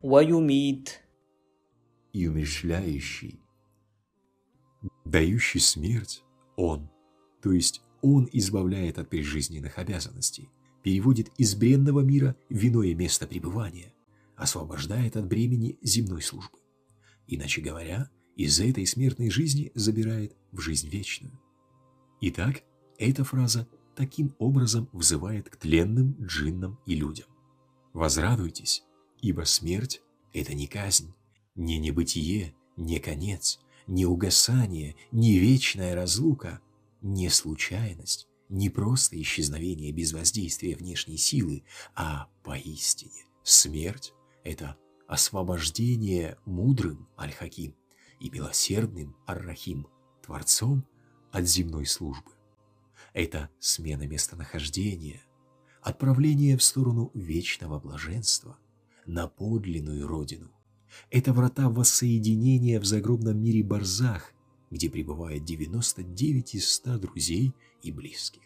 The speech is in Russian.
ويميت и умерщвляющий, дающий смерть Он, то есть Он избавляет от прижизненных обязанностей, переводит из бренного мира в иное место пребывания, освобождает от бремени земной службы. Иначе говоря, из этой смертной жизни забирает в жизнь вечную. Итак, эта фраза таким образом взывает к тленным джиннам и людям. Возрадуйтесь, ибо смерть – это не казнь, не небытие, не конец, не угасание, не вечная разлука, не случайность, не просто исчезновение без воздействия внешней силы, а поистине смерть – это освобождение мудрым Аль-Хаким и милосердным Ар-Рахим, Творцом от земной службы. Это смена местонахождения, отправление в сторону вечного блаженства, на подлинную родину. Это врата воссоединения в загробном мире Барзах, где пребывает 99 из 100 друзей и близких.